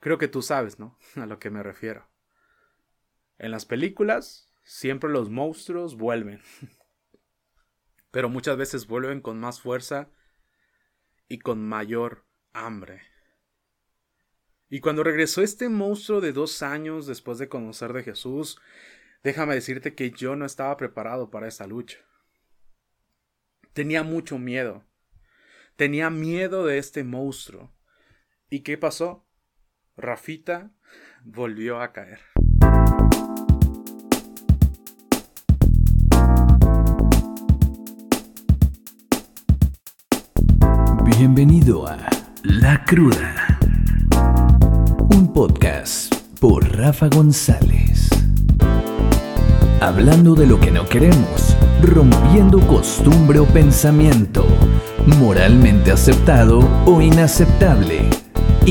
Creo que tú sabes, ¿no? A lo que me refiero. En las películas, siempre los monstruos vuelven. Pero muchas veces vuelven con más fuerza y con mayor hambre. Y cuando regresó este monstruo de dos años después de conocer de Jesús, déjame decirte que yo no estaba preparado para esa lucha. Tenía mucho miedo. Tenía miedo de este monstruo. ¿Y qué pasó? Rafita volvió a caer. Bienvenido a La Cruda, un podcast por Rafa González. Hablando de lo que no queremos, rompiendo costumbre o pensamiento, moralmente aceptado o inaceptable,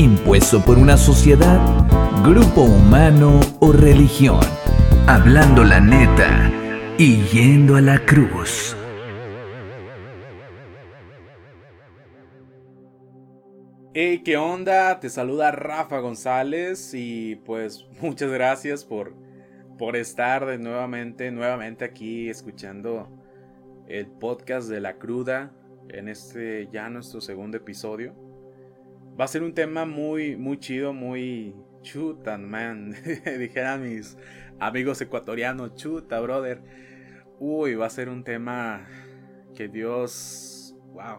impuesto por una sociedad, grupo humano o religión. Hablando la neta y yendo a la cruz. Hey, ¿qué onda? Te saluda Rafa González y pues muchas gracias por, por estar de nuevamente, nuevamente aquí escuchando el podcast de la cruda en este ya nuestro segundo episodio. Va a ser un tema muy, muy chido, muy chutan, man. Dijeran mis amigos ecuatorianos, chuta, brother. Uy, va a ser un tema que Dios, wow.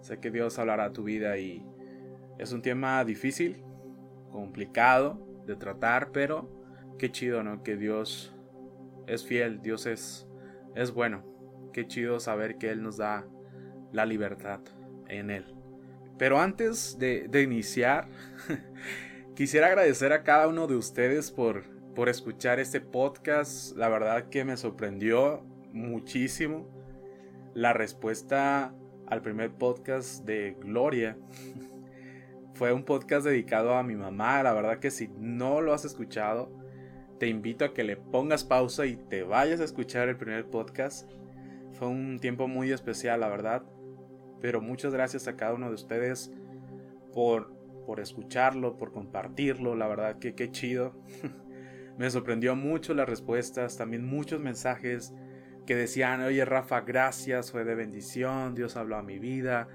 Sé que Dios hablará a tu vida y es un tema difícil, complicado de tratar, pero qué chido, ¿no? Que Dios es fiel, Dios es, es bueno. Qué chido saber que Él nos da la libertad en Él. Pero antes de, iniciar, quisiera agradecer a cada uno de ustedes por, por escuchar este podcast. La verdad que me sorprendió muchísimo la respuesta al primer podcast de Gloria. Fue un podcast dedicado a mi mamá. La verdad que si no lo has escuchado, te invito a que le pongas pausa y te vayas a escuchar el primer podcast. Fue un tiempo muy especial, la verdad. Pero muchas gracias a cada uno de ustedes por, por escucharlo, por compartirlo. La verdad que qué chido. Me sorprendió mucho las respuestas, también muchos mensajes que decían, oye Rafa, gracias, fue de bendición, Dios habló a mi vida.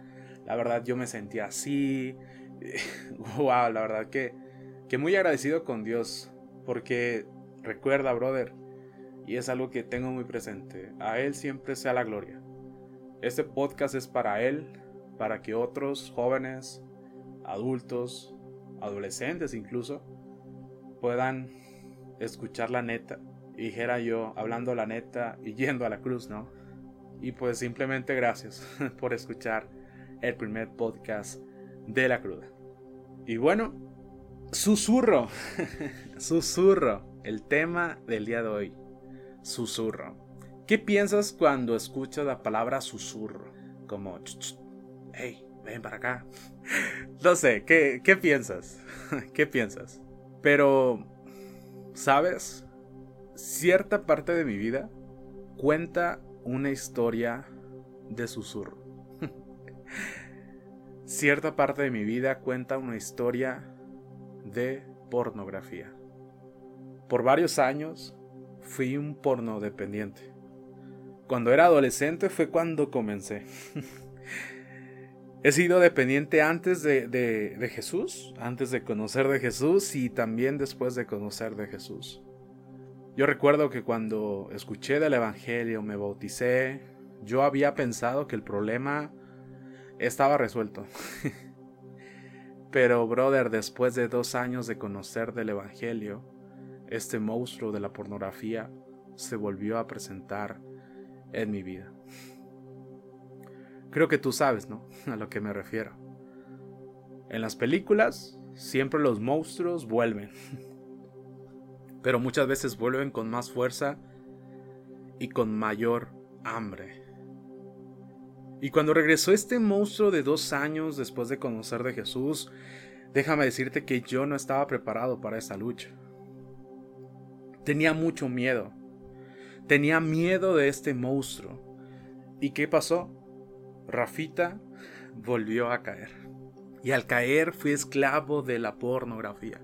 La verdad yo me sentí así, wow, la verdad que, que muy agradecido con Dios, porque recuerda, brother, y es algo que tengo muy presente, a Él siempre sea la gloria. Este podcast es para Él, para que otros jóvenes, adultos, adolescentes incluso, puedan escuchar la neta. Y dijera yo, hablando la neta y yendo a la cruz, ¿no? Y pues simplemente gracias por escuchar el primer podcast de la cruda. Y bueno, susurro, susurro, el tema del día de hoy, susurro. ¿Qué piensas cuando escuchas la palabra susurro? Como, hey, ven para acá. No sé, ¿qué, qué piensas? ¿Qué piensas? Pero, ¿sabes? Cierta parte de mi vida cuenta una historia de susurro cierta parte de mi vida cuenta una historia de pornografía. Por varios años fui un porno dependiente. Cuando era adolescente fue cuando comencé. He sido dependiente antes de, Jesús, antes de conocer de Jesús y también después de conocer de Jesús. Yo recuerdo que cuando escuché del Evangelio, me bauticé, yo había pensado que el problema estaba resuelto. Pero, brother, después de dos años de conocer del Evangelio, este monstruo de la pornografía se volvió a presentar en mi vida. Creo que tú sabes, ¿no? A lo que me refiero. En las películas, siempre los monstruos vuelven. Pero muchas veces vuelven con más fuerza y con mayor hambre. Y cuando regresó este monstruo de dos años después de conocer de Jesús, déjame decirte que yo no estaba preparado para esta lucha. Tenía mucho miedo. Tenía miedo de este monstruo. ¿Y qué pasó? Rafita volvió a caer. Y al caer fui esclavo de la pornografía.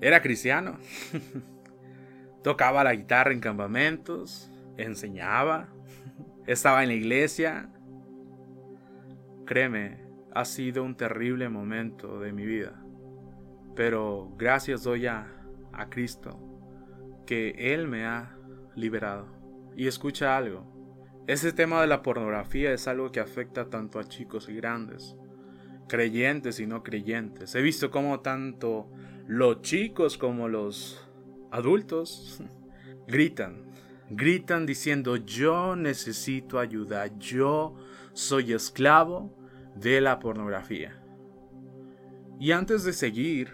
Era cristiano. Tocaba la guitarra en campamentos, enseñaba, estaba en la iglesia. Créeme, ha sido un terrible momento de mi vida. Pero gracias doy a, a Cristo que Él me ha liberado. Y escucha algo. Ese tema de la pornografía es algo que afecta tanto a chicos y grandes, creyentes y no creyentes. He visto cómo tanto los chicos como los adultos gritan, gritan diciendo yo necesito ayuda, yo soy esclavo de la pornografía. Y antes de seguir,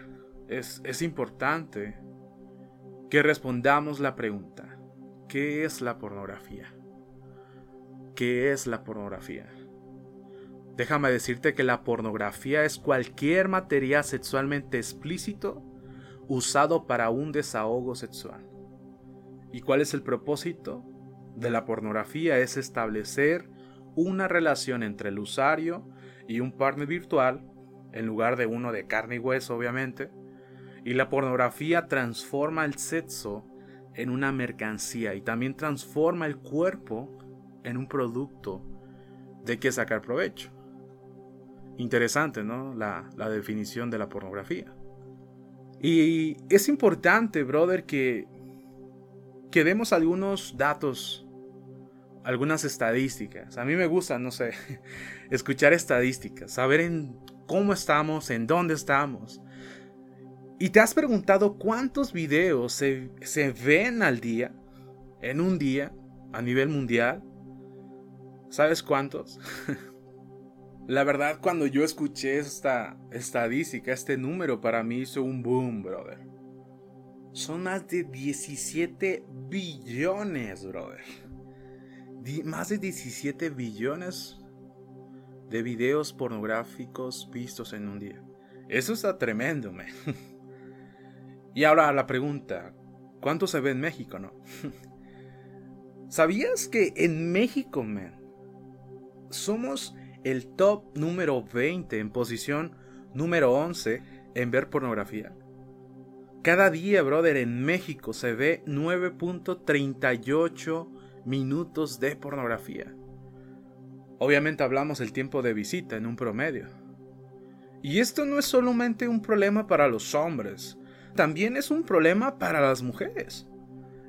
es, es importante que respondamos la pregunta, ¿qué es la pornografía? ¿Qué es la pornografía? Déjame decirte que la pornografía es cualquier material sexualmente explícito usado para un desahogo sexual. ¿Y cuál es el propósito? De la pornografía es establecer una relación entre el usuario y un partner virtual, en lugar de uno de carne y hueso obviamente, y la pornografía transforma el sexo en una mercancía y también transforma el cuerpo en un producto de que sacar provecho. Interesante, ¿no? La, la definición de la pornografía. Y es importante, brother, que, que demos algunos datos, algunas estadísticas. A mí me gusta, no sé, escuchar estadísticas, saber en cómo estamos, en dónde estamos. ¿Y te has preguntado cuántos videos se, se ven al día, en un día, a nivel mundial? ¿Sabes cuántos? La verdad, cuando yo escuché esta estadística, este número para mí hizo un boom, brother. Son más de 17 billones, brother. más de 17 billones de videos pornográficos vistos en un día. Eso está tremendo, man. y ahora la pregunta, ¿cuánto se ve en México, no? ¿Sabías que en México, man, somos el top número 20 en posición número 11 en ver pornografía. Cada día, brother, en México se ve 9.38 minutos de pornografía. Obviamente hablamos el tiempo de visita en un promedio. Y esto no es solamente un problema para los hombres, también es un problema para las mujeres.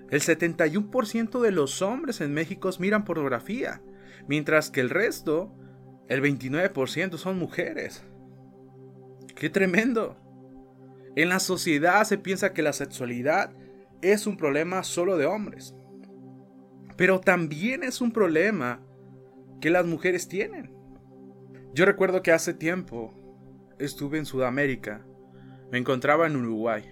El 71% de los hombres en México miran pornografía mientras que el resto, el 29%, son mujeres. ¡Qué tremendo! En la sociedad se piensa que la sexualidad es un problema solo de hombres. Pero también es un problema que las mujeres tienen. Yo recuerdo que hace tiempo estuve en Sudamérica. Me encontraba en Uruguay.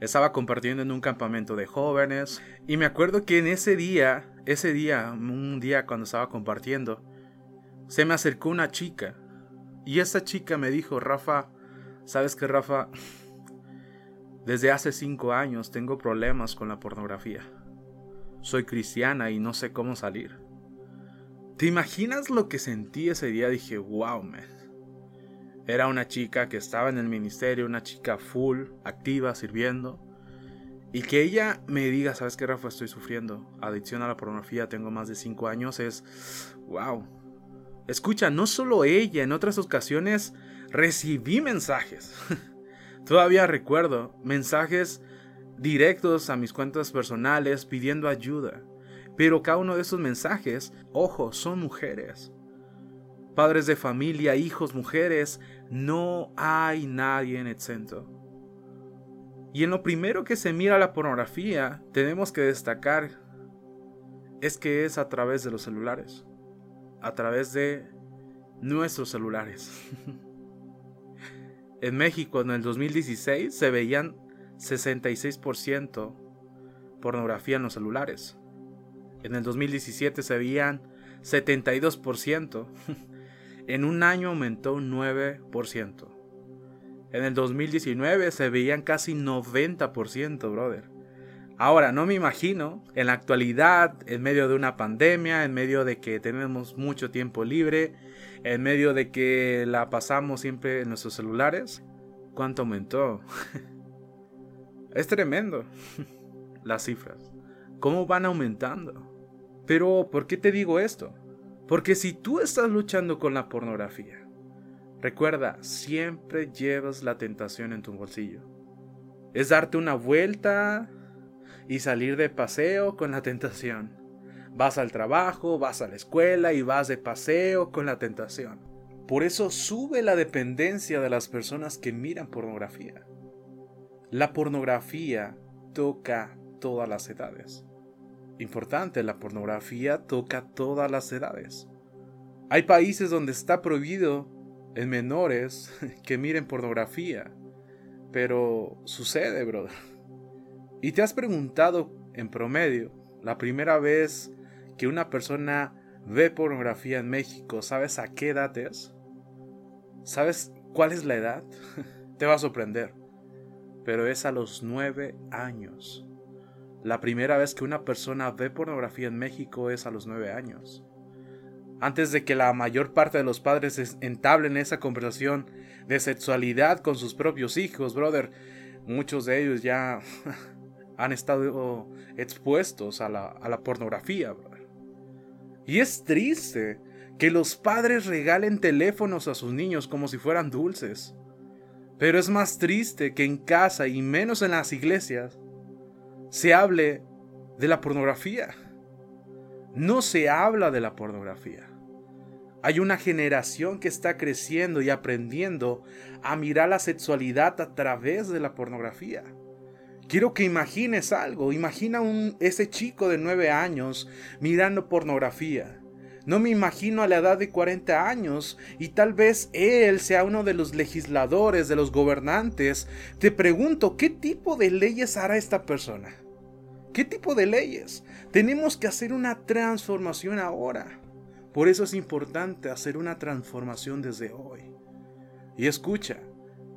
Estaba compartiendo en un campamento de jóvenes. Y me acuerdo que en ese día ese día, un día cuando estaba compartiendo, se me acercó una chica. Y esa chica me dijo, Rafa, ¿sabes qué, Rafa? Desde hace cinco años tengo problemas con la pornografía. Soy cristiana y no sé cómo salir. ¿Te imaginas lo que sentí ese día? Dije, wow, man. Era una chica que estaba en el ministerio, una chica full, activa, sirviendo. Y que ella me diga, ¿sabes qué, Rafa? Estoy sufriendo adicción a la pornografía, tengo más de 5 años, es. ¡Wow! Escucha, no solo ella, en otras ocasiones recibí mensajes. Todavía recuerdo mensajes directos a mis cuentas personales pidiendo ayuda. Pero cada uno de esos mensajes, ojo, son mujeres. Padres de familia, hijos, mujeres, no hay nadie en exento. Y en lo primero que se mira la pornografía, tenemos que destacar es que es a través de los celulares, a través de nuestros celulares. en México en el 2016 se veían 66% pornografía en los celulares. En el 2017 se veían 72%. en un año aumentó un 9%. En el 2019 se veían casi 90%, brother. Ahora, no me imagino en la actualidad, en medio de una pandemia, en medio de que tenemos mucho tiempo libre, en medio de que la pasamos siempre en nuestros celulares, ¿cuánto aumentó? es tremendo las cifras. ¿Cómo van aumentando? Pero, ¿por qué te digo esto? Porque si tú estás luchando con la pornografía, recuerda, siempre llevas la tentación en tu bolsillo. Es darte una vuelta y salir de paseo con la tentación. Vas al trabajo, vas a la escuela y vas de paseo con la tentación. Por eso sube la dependencia de las personas que miran pornografía. La pornografía toca todas las edades. Importante, la pornografía toca todas las edades. Hay países donde está prohibido en menores que miren pornografía. Pero sucede, brother. ¿Y te has preguntado en promedio la primera vez que una persona ve pornografía en México, ¿sabes a qué edad es? ¿Sabes cuál es la edad? te va a sorprender. Pero es a los nueve años. La primera vez que una persona ve pornografía en México es a los nueve años. Antes de que la mayor parte de los padres entablen esa conversación de sexualidad con sus propios hijos, brother, muchos de ellos ya han estado expuestos a la, pornografía. Y es triste que los padres regalen teléfonos a sus niños como si fueran dulces. Pero es más triste que en casa y menos en las iglesias se hable de la pornografía. No se habla de la pornografía. Hay una generación que está creciendo y aprendiendo a mirar la sexualidad a través de la pornografía. Quiero que imagines algo. Imagina un, ese chico de 9 años mirando pornografía. No me imagino a la edad de 40 años y tal vez él sea uno de los legisladores, de los gobernantes. Te pregunto, ¿qué tipo de leyes hará esta persona? ¿Qué tipo de leyes? Tenemos que hacer una transformación ahora. Por eso es importante hacer una transformación desde hoy. Y escucha,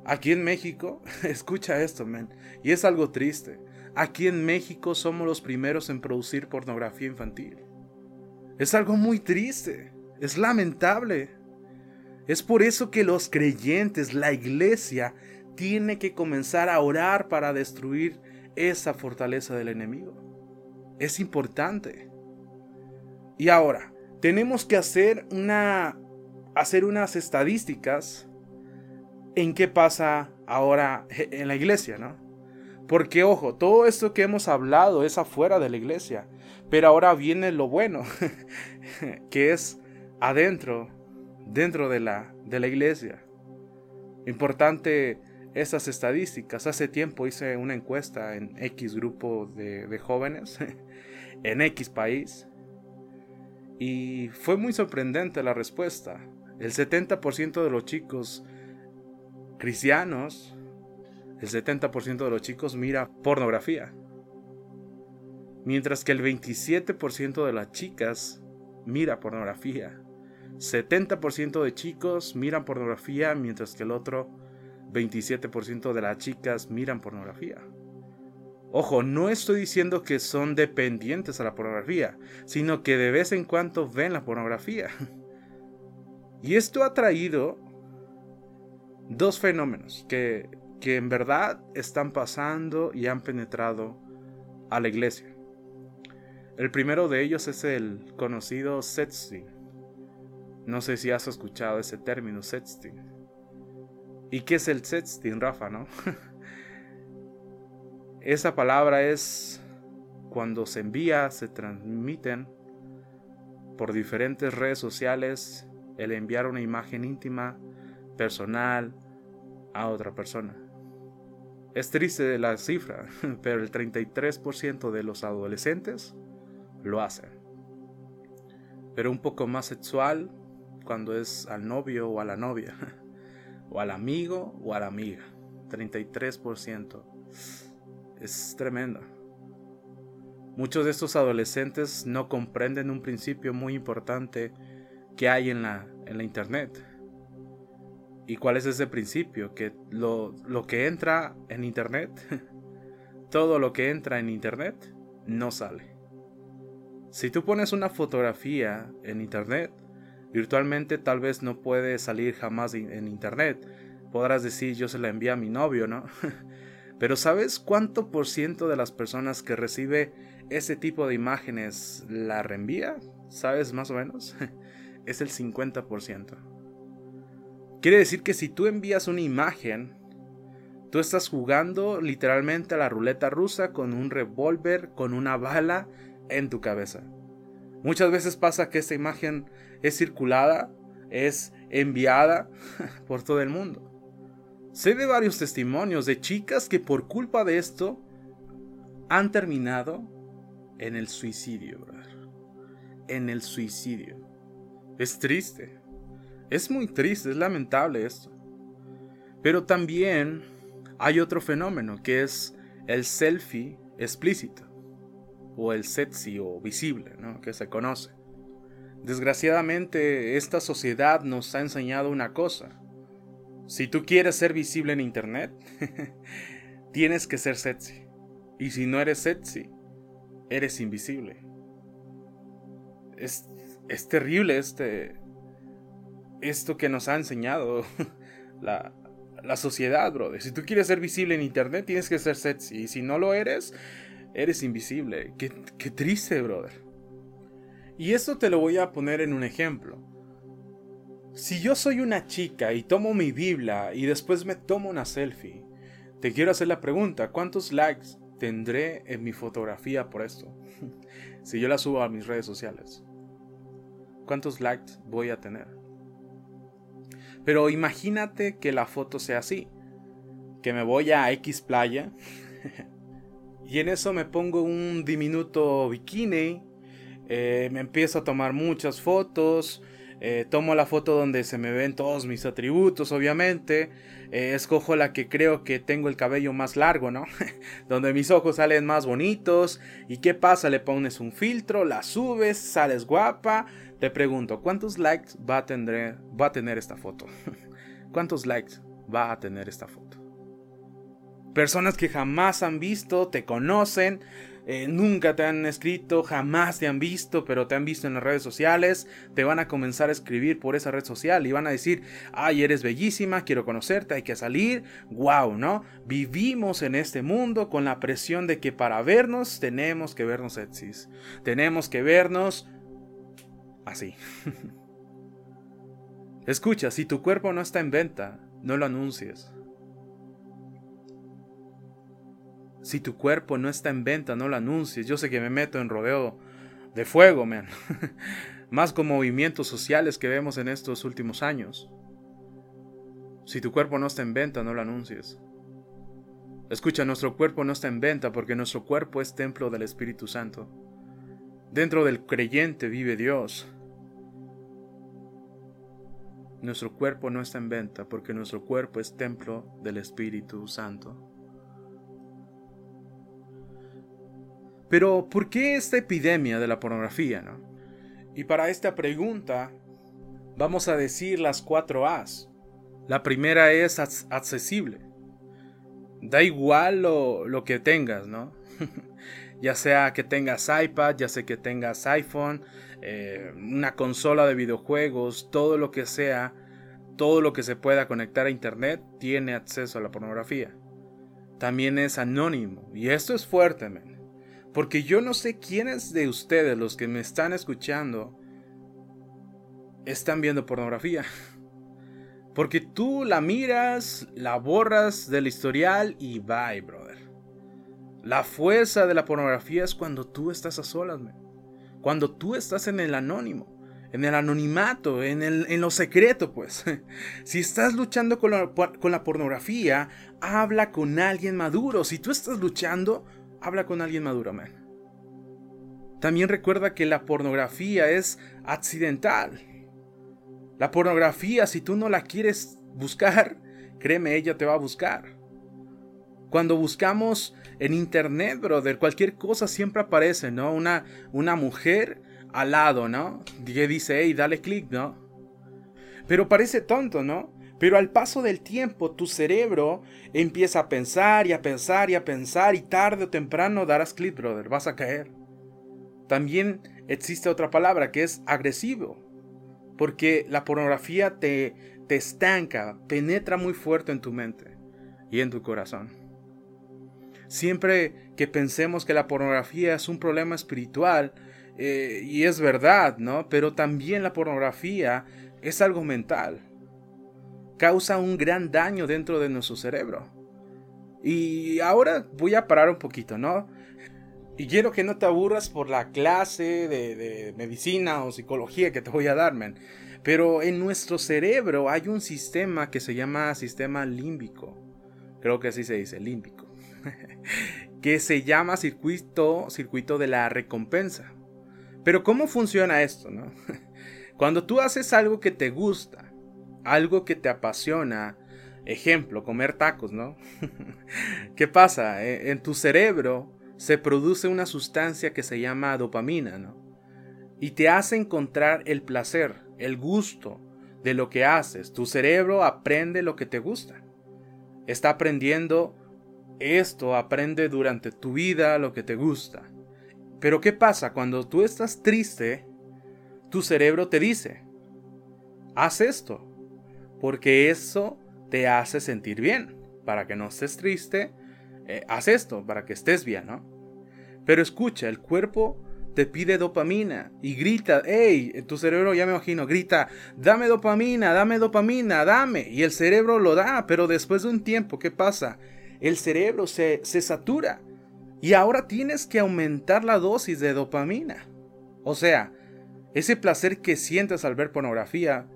Aquí en México, escucha esto, men, y es algo triste. Aquí en México somos los primeros en producir pornografía infantil. Es algo muy triste, es lamentable. Es por eso que los creyentes, la iglesia, tiene que comenzar a orar para destruir esa fortaleza del enemigo. Es importante. Y ahora, tenemos que hacer una hacer unas estadísticas en qué pasa ahora en la iglesia, ¿no? Porque ojo, todo esto que hemos hablado es afuera de la iglesia, pero ahora viene lo bueno, que es adentro, dentro de la, de la iglesia. Importante esas estadísticas. Hace tiempo hice una encuesta en X grupo de, de jóvenes, en X país, y fue muy sorprendente la respuesta. El 70% de los chicos cristianos, el 70% de los chicos mira pornografía. Mientras que el 27% de las chicas mira pornografía. 70% de chicos miran pornografía, mientras que el otro 27% de las chicas miran pornografía. Ojo, no estoy diciendo que son dependientes a la pornografía, sino que de vez en cuando ven la pornografía. Y esto ha traído dos fenómenos que, que en verdad están pasando y han penetrado a la iglesia. El primero de ellos es el conocido sexting. No sé si has escuchado ese término, sexting. ¿Y qué es el sexting, Rafa, no? Esa palabra es cuando se envía, se transmiten por diferentes redes sociales el enviar una imagen íntima personal a otra persona. Es triste la cifra, pero el 33% de los adolescentes lo hacen. Pero un poco más sexual cuando es al novio o a la novia, o al amigo o a la amiga. 33%. Es tremendo. Muchos de estos adolescentes no comprenden un principio muy importante que hay en la, en la internet ¿Y cuál es ese principio? Que lo, que entra en Internet todo lo que entra en internet no sale. Si tú pones una fotografía en internet, virtualmente tal vez no puede salir jamás en internet. Podrás decir yo se la envié a mi novio, ¿no? Pero ¿sabes cuánto por ciento de las personas que recibe ese tipo de imágenes la reenvía? ¿Sabes más o menos? es el 50%. Quiere decir que si tú envías una imagen, tú estás jugando literalmente a la ruleta rusa con un revólver, con una bala en tu cabeza. Muchas veces pasa que esta imagen es circulada, es enviada por todo el mundo. Sé de varios testimonios de chicas que por culpa de esto han terminado en el suicidio, En el suicidio. Es triste. Es muy triste, es lamentable esto. Pero también hay otro fenómeno que es el selfie explícito o el sexy o visible, que se conoce. Desgraciadamente, esta sociedad nos ha enseñado una cosa. Si tú quieres ser visible en Internet, tienes que ser sexy. Y si no eres sexy, eres invisible. Es, es terrible este, esto que nos ha enseñado la, la sociedad, brother. Si tú quieres ser visible en Internet, tienes que ser sexy. Y si no lo eres, eres invisible. Qué, qué triste, brother. Y esto te lo voy a poner en un ejemplo. Si yo soy una chica y tomo mi Biblia y después me tomo una selfie, te quiero hacer la pregunta, ¿cuántos likes tendré en mi fotografía por esto? si yo la subo a mis redes sociales. ¿Cuántos likes voy a tener? Pero imagínate que la foto sea así. Que me voy a X playa Y en eso me pongo un diminuto bikini, eh, me empiezo a tomar muchas fotos, eh, tomo la foto donde se me ven todos mis atributos, obviamente. Eh, escojo la que creo que tengo el cabello más largo, ¿no? donde mis ojos salen más bonitos. ¿Y qué pasa? Le pones un filtro, la subes, sales guapa. Te pregunto, ¿cuántos likes va a tener, va a tener esta foto? ¿Cuántos likes va a tener esta foto? Personas que jamás han visto, te conocen, eh, nunca te han escrito, jamás te han visto, pero te han visto en las redes sociales, te van a comenzar a escribir por esa red social y van a decir, ay, eres bellísima, quiero conocerte, hay que salir, wow, ¿no? Vivimos en este mundo con la presión de que para vernos tenemos que vernos sexys, tenemos que vernos así. Escucha, si tu cuerpo no está en venta, no lo anuncies. Si tu cuerpo no está en venta, no lo anuncies. Yo sé que me meto en rodeo de fuego, man. Más con movimientos sociales que vemos en estos últimos años. Si tu cuerpo no está en venta, no lo anuncies. Escucha, nuestro cuerpo no está en venta porque nuestro cuerpo es templo del Espíritu Santo. Dentro del creyente vive Dios. Nuestro cuerpo no está en venta porque nuestro cuerpo es templo del Espíritu Santo. Pero, ¿por qué esta epidemia de la pornografía? No? Y para esta pregunta, vamos a decir las cuatro A's. La primera es accesible. Da igual lo, que tengas, ¿no? ya sea que tengas iPad, ya sea que tengas iPhone, eh, una consola de videojuegos, todo lo que sea, todo lo que se pueda conectar a Internet tiene acceso a la pornografía. También es anónimo. Y esto es fuerte, man. Porque yo no sé quiénes de ustedes, los que me están escuchando, están viendo pornografía. Porque tú la miras, la borras del historial y bye, brother. La fuerza de la pornografía es cuando tú estás a solas, Cuando tú estás en el anónimo, en el anonimato, en, el, en lo secreto, pues. si estás luchando con la, con la pornografía, habla con alguien maduro. Si tú estás luchando, habla con alguien maduro, man. También recuerda que la pornografía es accidental. La pornografía, si tú no la quieres buscar, créeme, ella te va a buscar. Cuando buscamos en internet, brother, cualquier cosa siempre aparece, ¿no? Una, una mujer al lado, ¿no? Que dice, hey, dale clic, ¿no? Pero parece tonto, ¿no? Pero al paso del tiempo tu cerebro empieza a pensar y a pensar y a pensar y tarde o temprano darás clip, brother, vas a caer. También existe otra palabra que es agresivo, porque la pornografía te, te estanca, penetra muy fuerte en tu mente y en tu corazón. Siempre que pensemos que la pornografía es un problema espiritual, eh, y es verdad, ¿no? Pero también la pornografía es algo mental. Causa un gran daño dentro de nuestro cerebro. Y ahora voy a parar un poquito, ¿no? Y quiero que no te aburras por la clase de, medicina o psicología que te voy a dar, man. Pero en nuestro cerebro hay un sistema que se llama sistema límbico. Creo que así se dice, límbico. que se llama circuito, circuito de la recompensa. Pero ¿cómo funciona esto? No? Cuando tú haces algo que te gusta, algo que te apasiona, ejemplo, comer tacos, ¿no? ¿Qué pasa? E, en tu cerebro se produce una sustancia que se llama dopamina, ¿no? Y te hace encontrar el placer, el gusto de lo que haces. Tu cerebro aprende lo que te gusta. Está aprendiendo esto, aprende durante tu vida lo que te gusta. Pero ¿qué pasa? Cuando tú estás triste, tu cerebro te dice, haz esto, porque eso te hace sentir bien. Para que no estés triste, eh, haz esto, para que estés bien, ¿no? Pero escucha, el cuerpo te pide dopamina y grita, hey, tu cerebro ya me imagino, grita, dame dopamina, dame dopamina, dame. Y el cerebro lo da, pero después de un tiempo, ¿qué pasa? El cerebro se, se satura y ahora tienes que aumentar la dosis de dopamina. O sea, ese placer que sientes al ver pornografía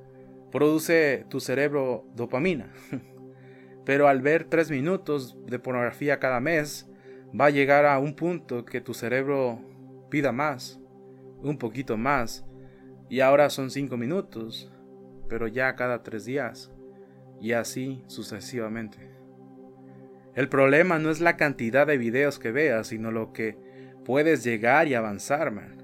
produce tu cerebro dopamina. Pero al ver tres minutos de pornografía cada mes, va a llegar a un punto que tu cerebro pida más, un poquito más, y ahora son cinco minutos, pero ya cada tres días, y así sucesivamente. El problema no es la cantidad de videos que veas, sino lo que puedes llegar y avanzar, man.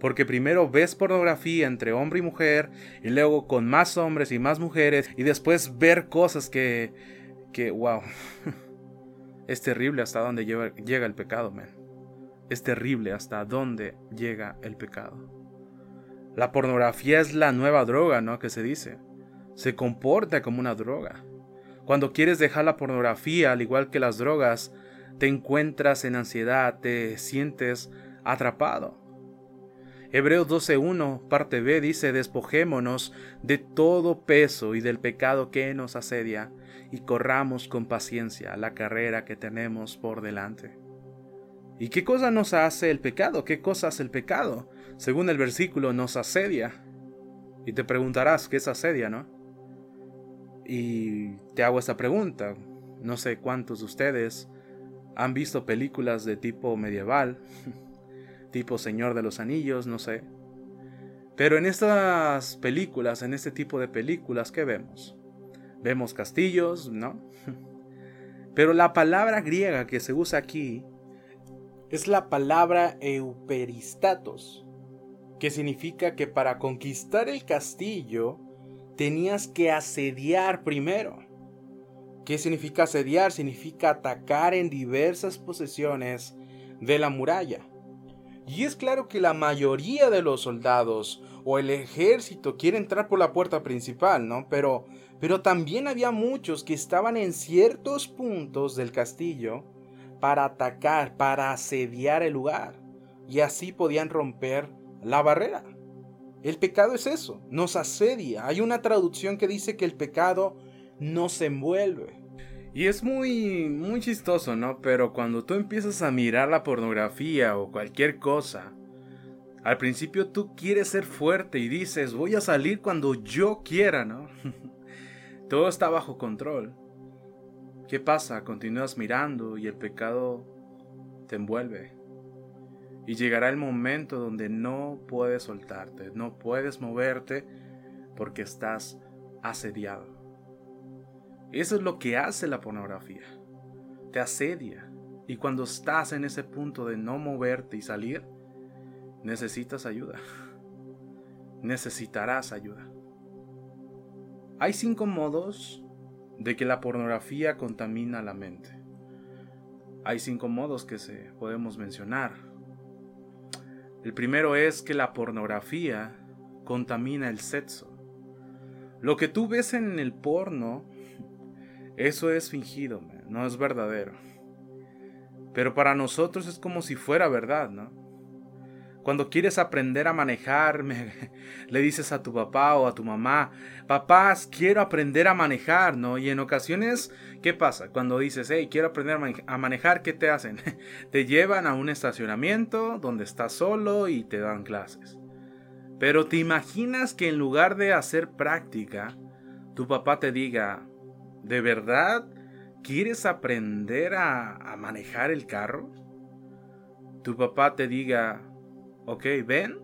Porque primero ves pornografía entre hombre y mujer, y luego con más hombres y más mujeres, y después ver cosas que... que, wow. es terrible hasta dónde llega, el pecado, man. Es terrible hasta dónde llega el pecado. La pornografía es la nueva droga, ¿no? Que se dice. Se comporta como una droga. Cuando quieres dejar la pornografía, al igual que las drogas, te encuentras en ansiedad, te sientes atrapado. Hebreos 12.1, parte B, dice, despojémonos de todo peso y del pecado que nos asedia, y corramos con paciencia la carrera que tenemos por delante. ¿Y qué cosa nos hace el pecado? ¿Qué cosa hace el pecado? Según el versículo, nos asedia. Y te preguntarás, ¿qué es asedia, no? Y te hago esta pregunta. No sé cuántos de ustedes han visto películas de tipo medieval, tipo Señor de los Anillos, no sé. Pero en estas películas, en este tipo de películas, ¿qué vemos? Vemos castillos, ¿no? Pero la palabra griega que se usa aquí es la palabra euperistatos, que significa que para conquistar el castillo tenías que asediar primero. ¿Qué significa asediar? Significa atacar en diversas posesiones de la muralla. Y es claro que la mayoría de los soldados o el ejército quiere entrar por la puerta principal, ¿no? Pero, pero también había muchos que estaban en ciertos puntos del castillo para atacar, para asediar el lugar. Y así podían romper la barrera. El pecado es eso, nos asedia. Hay una traducción que dice que el pecado nos envuelve. Y es muy, muy chistoso, ¿no? Pero cuando tú empiezas a mirar la pornografía o cualquier cosa, al principio tú quieres ser fuerte y dices, voy a salir cuando yo quiera, ¿no? Todo está bajo control. ¿Qué pasa? Continúas mirando y el pecado te envuelve. Y llegará el momento donde no puedes soltarte, no puedes moverte porque estás asediado. Eso es lo que hace la pornografía. Te asedia. Y cuando estás en ese punto de no moverte y salir, necesitas ayuda. Necesitarás ayuda. Hay cinco modos de que la pornografía contamina la mente. Hay cinco modos que se podemos mencionar. El primero es que la pornografía contamina el sexo. Lo que tú ves en el porno, eso es fingido, no es verdadero. Pero para nosotros es como si fuera verdad, ¿no? Cuando quieres aprender a manejar, le dices a tu papá o a tu mamá, papás, quiero aprender a manejar, ¿no? Y en ocasiones, ¿qué pasa? Cuando dices, hey, quiero aprender a manejar, ¿qué te hacen? te llevan a un estacionamiento donde estás solo y te dan clases. Pero te imaginas que en lugar de hacer práctica, tu papá te diga, ¿de verdad quieres aprender a, manejar el carro? Tu papá te diga, ok, ven,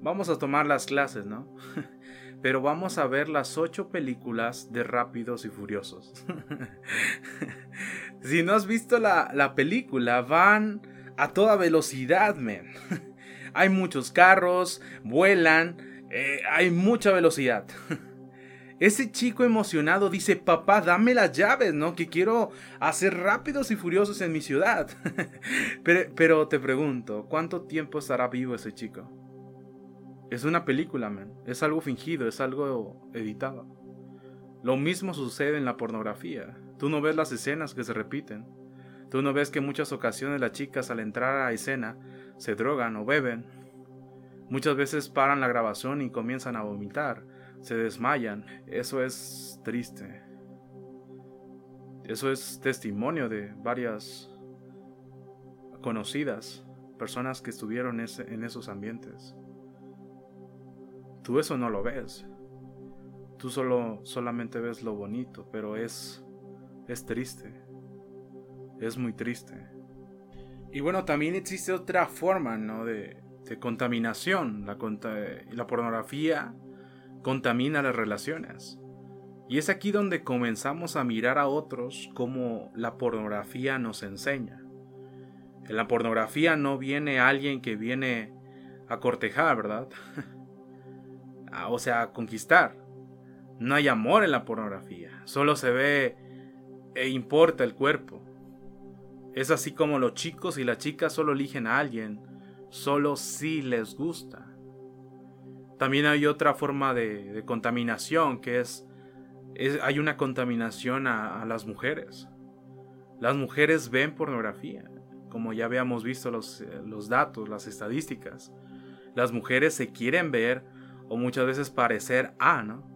vamos a tomar las clases, ¿no? Pero vamos a ver las ocho películas de Rápidos y Furiosos. si no has visto la, película, van a toda velocidad, men. hay muchos carros, vuelan, eh, hay mucha velocidad. Ese chico emocionado dice, papá, dame las llaves, ¿no? Que quiero hacer rápidos y furiosos en mi ciudad. pero, te pregunto, ¿cuánto tiempo estará vivo ese chico? Es una película, man. Es algo fingido, es algo editado. Lo mismo sucede en la pornografía. Tú no ves las escenas que se repiten. Tú no ves que en muchas ocasiones las chicas al entrar a escena se drogan o beben. Muchas veces paran la grabación y comienzan a vomitar se desmayan. Eso es triste. Eso es testimonio de varias conocidas personas que estuvieron en esos ambientes. Tú eso no lo ves. Tú solo solamente ves lo bonito, pero es es triste. Es muy triste. Y bueno, también existe otra forma, ¿no? De, de contaminación. La, la pornografía contamina las relaciones. Y es aquí donde comenzamos a mirar a otros como la pornografía nos enseña. En la pornografía no viene alguien que viene a cortejar, ¿verdad? o sea, a conquistar. No hay amor en la pornografía, solo se ve e importa el cuerpo. Es así como los chicos y las chicas solo eligen a alguien, solo si les gusta. También hay otra forma de, contaminación que es, hay una contaminación a, las mujeres. Las mujeres ven pornografía, como ya habíamos visto los, los datos, las estadísticas. Las mujeres se quieren ver o muchas veces parecer a, ¿no?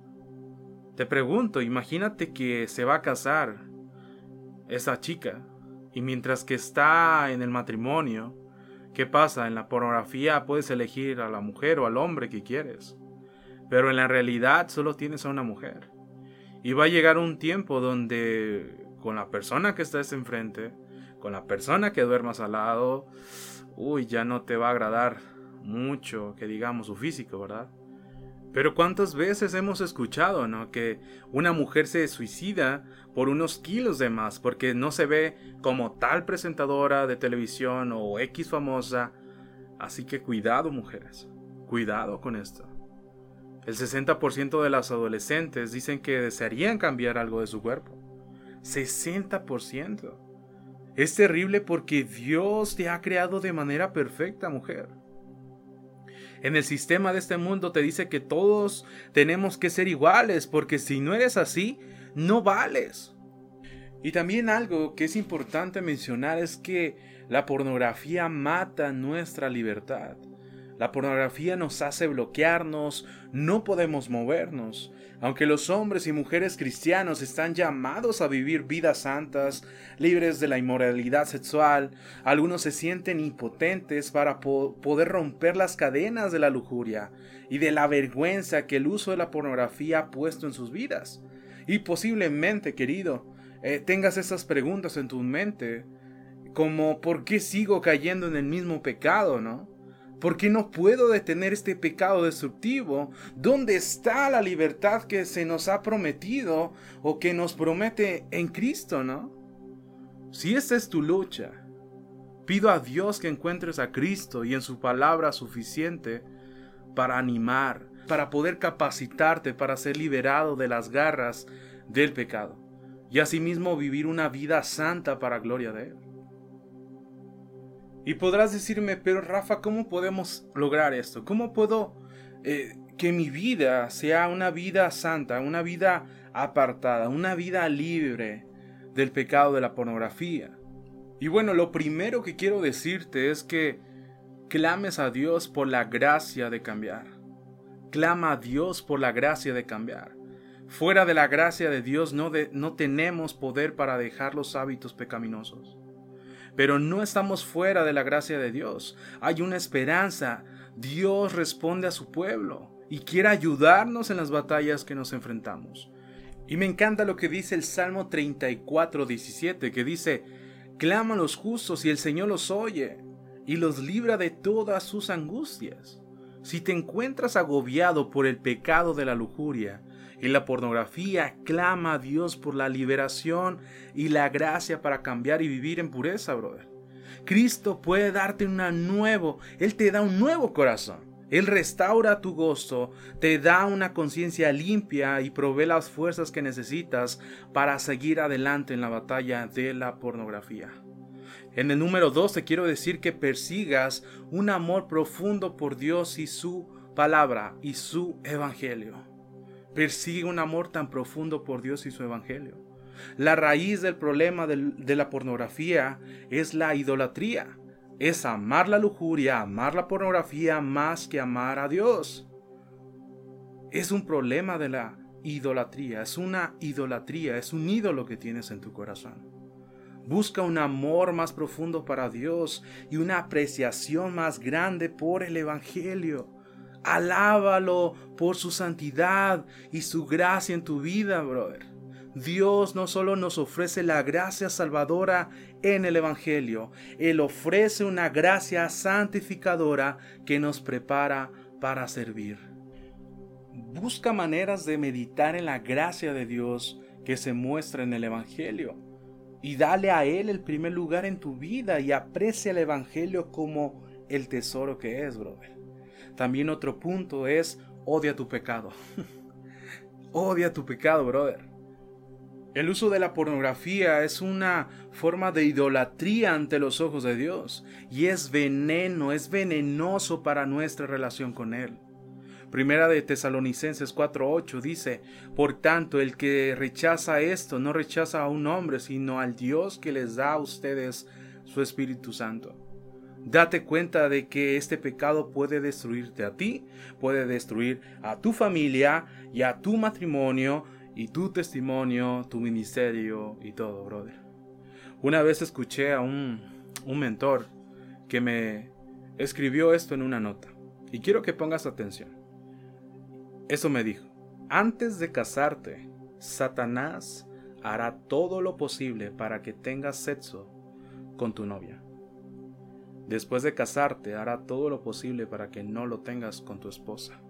Te pregunto, imagínate que se va a casar esa chica y mientras que está en el matrimonio, ¿Qué pasa? En la pornografía puedes elegir a la mujer o al hombre que quieres, pero en la realidad solo tienes a una mujer. Y va a llegar un tiempo donde con la persona que estás enfrente, con la persona que duermas al lado, uy, ya no te va a agradar mucho que digamos su físico, ¿verdad? Pero cuántas veces hemos escuchado, ¿no? Que una mujer se suicida por unos kilos de más porque no se ve como tal presentadora de televisión o X famosa. Así que cuidado, mujeres. Cuidado con esto. El 60% de las adolescentes dicen que desearían cambiar algo de su cuerpo. 60%. Es terrible porque Dios te ha creado de manera perfecta, mujer. En el sistema de este mundo te dice que todos tenemos que ser iguales, porque si no eres así, no vales. Y también algo que es importante mencionar es que la pornografía mata nuestra libertad. La pornografía nos hace bloquearnos, no podemos movernos. Aunque los hombres y mujeres cristianos están llamados a vivir vidas santas, libres de la inmoralidad sexual, algunos se sienten impotentes para poder romper las cadenas de la lujuria y de la vergüenza que el uso de la pornografía ha puesto en sus vidas. Y posiblemente, querido, eh, tengas esas preguntas en tu mente, como ¿por qué sigo cayendo en el mismo pecado, no? ¿Por qué no puedo detener este pecado destructivo? ¿Dónde está la libertad que se nos ha prometido o que nos promete en Cristo, no? Si esta es tu lucha, pido a Dios que encuentres a Cristo y en su palabra suficiente para animar, para poder capacitarte para ser liberado de las garras del pecado y asimismo vivir una vida santa para gloria de Él. Y podrás decirme, pero Rafa, ¿cómo podemos lograr esto? ¿Cómo puedo eh, que mi vida sea una vida santa, una vida apartada, una vida libre del pecado de la pornografía? Y bueno, lo primero que quiero decirte es que clames a Dios por la gracia de cambiar. Clama a Dios por la gracia de cambiar. Fuera de la gracia de Dios no, no tenemos poder para dejar los hábitos pecaminosos. Pero no estamos fuera de la gracia de Dios. Hay una esperanza. Dios responde a su pueblo y quiere ayudarnos en las batallas que nos enfrentamos. Y me encanta lo que dice el Salmo 34, 17, que dice, Claman los justos y el Señor los oye y los libra de todas sus angustias. Si te encuentras agobiado por el pecado de la lujuria, en la pornografía clama a Dios por la liberación y la gracia para cambiar y vivir en pureza, brother. Cristo puede darte un nuevo, Él te da un nuevo corazón. Él restaura tu gozo, te da una conciencia limpia y provee las fuerzas que necesitas para seguir adelante en la batalla de la pornografía. En el número 2 te quiero decir que persigas un amor profundo por Dios y su palabra y su evangelio persigue un amor tan profundo por Dios y su Evangelio. La raíz del problema de la pornografía es la idolatría. Es amar la lujuria, amar la pornografía más que amar a Dios. Es un problema de la idolatría, es una idolatría, es un ídolo que tienes en tu corazón. Busca un amor más profundo para Dios y una apreciación más grande por el Evangelio. Alábalo por su santidad y su gracia en tu vida, brother. Dios no solo nos ofrece la gracia salvadora en el Evangelio, Él ofrece una gracia santificadora que nos prepara para servir. Busca maneras de meditar en la gracia de Dios que se muestra en el Evangelio y dale a Él el primer lugar en tu vida y aprecia el Evangelio como el tesoro que es, brother. También otro punto es odia tu pecado. odia tu pecado, brother. El uso de la pornografía es una forma de idolatría ante los ojos de Dios y es veneno, es venenoso para nuestra relación con Él. Primera de Tesalonicenses 4:8 dice, Por tanto, el que rechaza esto no rechaza a un hombre, sino al Dios que les da a ustedes su Espíritu Santo. Date cuenta de que este pecado puede destruirte a ti, puede destruir a tu familia y a tu matrimonio y tu testimonio, tu ministerio y todo, brother. Una vez escuché a un, mentor que me escribió esto en una nota y quiero que pongas atención. Eso me dijo, antes de casarte, Satanás hará todo lo posible para que tengas sexo con tu novia. Después de casarte, hará todo lo posible para que no lo tengas con tu esposa.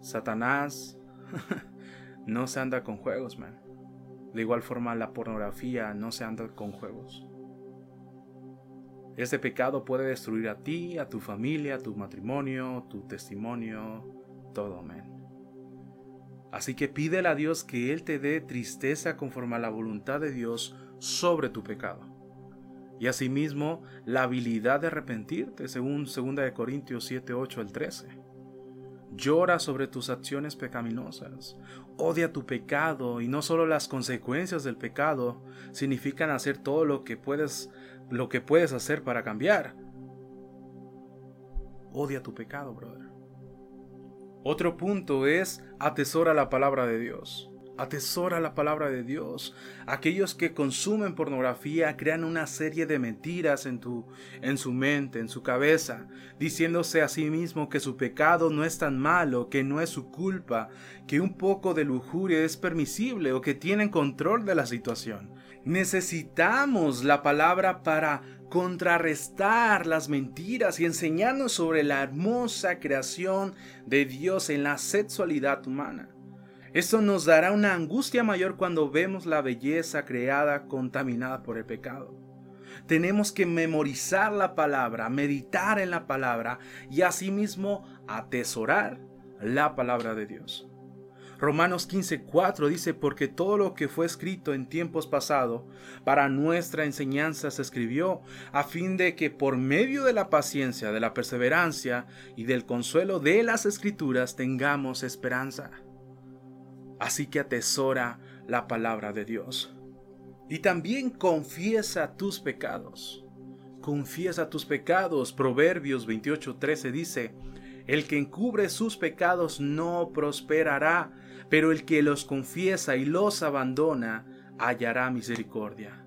Satanás no se anda con juegos, man. De igual forma, la pornografía no se anda con juegos. Este pecado puede destruir a ti, a tu familia, tu matrimonio, tu testimonio, todo, man. Así que pídele a Dios que Él te dé tristeza conforme a la voluntad de Dios sobre tu pecado y asimismo la habilidad de arrepentirte, según 2 Corintios 7, 8 al 13. Llora sobre tus acciones pecaminosas, odia tu pecado y no solo las consecuencias del pecado significan hacer todo lo que puedes lo que puedes hacer para cambiar. Odia tu pecado, brother. Otro punto es atesora la palabra de Dios. Atesora la palabra de Dios. Aquellos que consumen pornografía crean una serie de mentiras en, tu, en su mente, en su cabeza, diciéndose a sí mismo que su pecado no es tan malo, que no es su culpa, que un poco de lujuria es permisible o que tienen control de la situación. Necesitamos la palabra para contrarrestar las mentiras y enseñarnos sobre la hermosa creación de Dios en la sexualidad humana. Esto nos dará una angustia mayor cuando vemos la belleza creada contaminada por el pecado. Tenemos que memorizar la palabra, meditar en la palabra y asimismo atesorar la palabra de Dios. Romanos 15:4 dice, porque todo lo que fue escrito en tiempos pasados para nuestra enseñanza se escribió, a fin de que por medio de la paciencia, de la perseverancia y del consuelo de las escrituras tengamos esperanza. Así que atesora la palabra de Dios. Y también confiesa tus pecados. Confiesa tus pecados. Proverbios 28:13 dice, el que encubre sus pecados no prosperará, pero el que los confiesa y los abandona hallará misericordia.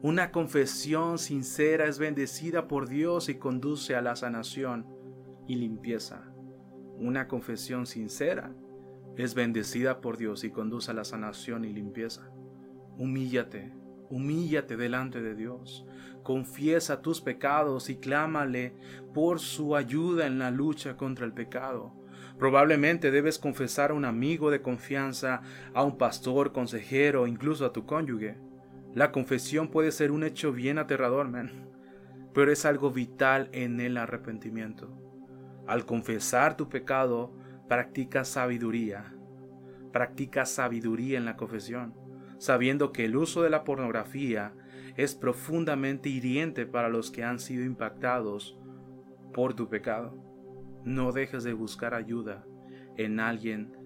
Una confesión sincera es bendecida por Dios y conduce a la sanación y limpieza. Una confesión sincera es bendecida por Dios y conduce a la sanación y limpieza. Humíllate, humíllate delante de Dios. Confiesa tus pecados y clámale por su ayuda en la lucha contra el pecado. Probablemente debes confesar a un amigo de confianza, a un pastor, consejero, incluso a tu cónyuge. La confesión puede ser un hecho bien aterrador, man, pero es algo vital en el arrepentimiento. Al confesar tu pecado, practica sabiduría. Practica sabiduría en la confesión, sabiendo que el uso de la pornografía es profundamente hiriente para los que han sido impactados por tu pecado. No dejes de buscar ayuda en alguien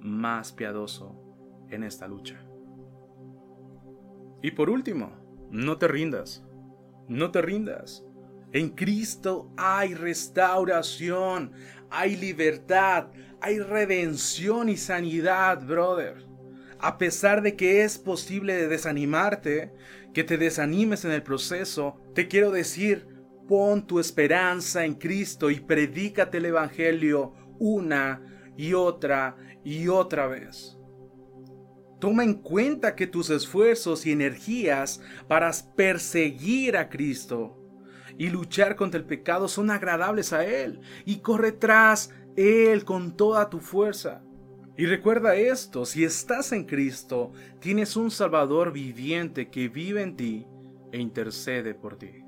más piadoso en esta lucha. Y por último, no te rindas. No te rindas. En Cristo hay restauración, hay libertad, hay redención y sanidad, brother. A pesar de que es posible desanimarte, que te desanimes en el proceso, te quiero decir, Pon tu esperanza en Cristo y predícate el Evangelio una y otra y otra vez. Toma en cuenta que tus esfuerzos y energías para perseguir a Cristo y luchar contra el pecado son agradables a Él y corre tras Él con toda tu fuerza. Y recuerda esto, si estás en Cristo, tienes un Salvador viviente que vive en ti e intercede por ti.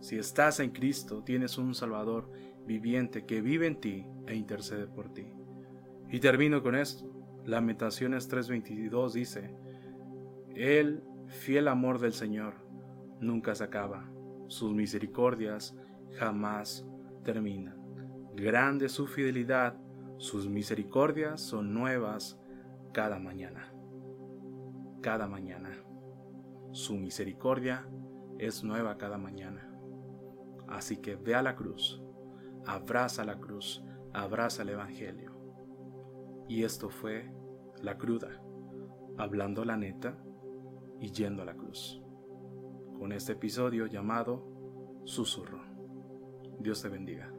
Si estás en Cristo, tienes un Salvador viviente que vive en ti e intercede por ti. Y termino con esto. Lamentaciones 3:22 dice, El fiel amor del Señor nunca se acaba, sus misericordias jamás terminan. Grande su fidelidad, sus misericordias son nuevas cada mañana. Cada mañana. Su misericordia es nueva cada mañana. Así que ve a la cruz, abraza la cruz, abraza el Evangelio. Y esto fue la cruda, hablando la neta y yendo a la cruz. Con este episodio llamado Susurro. Dios te bendiga.